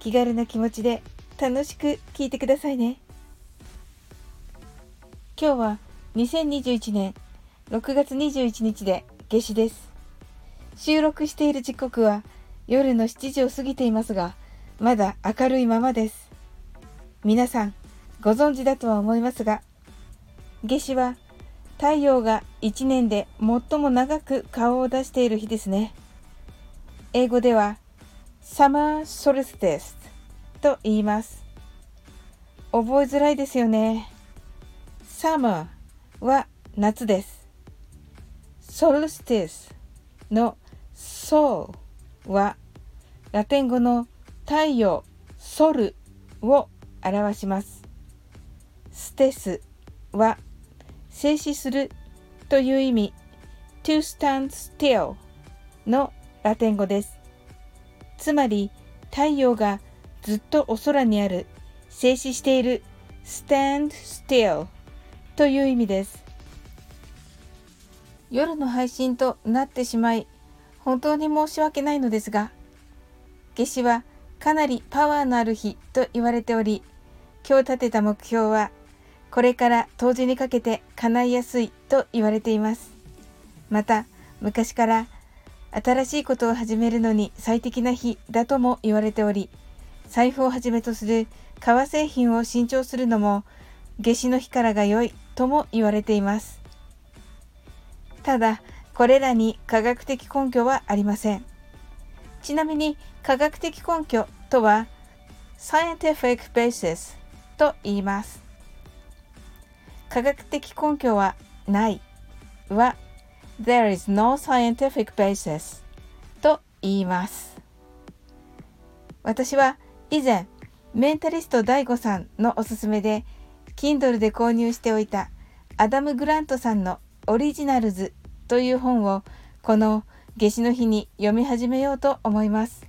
気軽な気持ちで楽しく聞いてくださいね。今日は2021年6月21日で夏至です。収録している時刻は夜の7時を過ぎていますが、まだ明るいままです。皆さんご存知だとは思いますが、夏至は太陽が1年で最も長く顔を出している日ですね。英語では Summer Solstice と言います。覚えづらいですよね。Summer は夏です。Solstice の Sol はラテン語の太陽、ソルを表します。ステスは静止するという意味 to stand still のラテン語です。つまり太陽がずっとお空にある静止している stand still という意味です。夜の配信となってしまい本当に申し訳ないのですが夏至はかなりパワーのある日と言われており今日立てた目標はこれから冬至にかけて叶いやすいと言われています。また、昔から新しいことを始めるのに最適な日だとも言われており、財布をはじめとする革製品を新調するのも夏至の日からが良いとも言われています。ただ、これらに科学的根拠はありません。ちなみに科学的根拠とは scientific basis と言います。科学的根拠はないは There is no scientific basis と言います。私は以前メンタリスト DAIGO さんのおすすめで Kindle で購入しておいたアダム・グラントさんのオリジナルズという本をこの夏至の日に読み始めようと思います。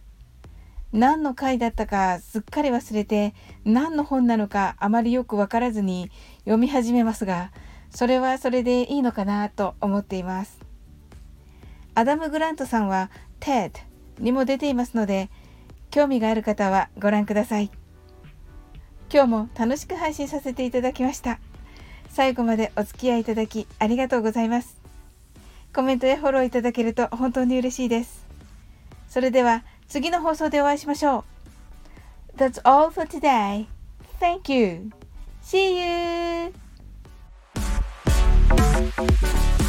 何の回だったかすっかり忘れて何の本なのかあまりよくわからずに読み始めますがそれはそれでいいのかなと思っていますアダム・グラントさんは TED にも出ていますので興味がある方はご覧ください今日も楽しく配信させていただきました最後までお付き合いいただきありがとうございますコメントやフォローいただけると本当に嬉しいですそれでは次の放送でお会いしましょう。That's all for today. Thank you. See you. Thank you.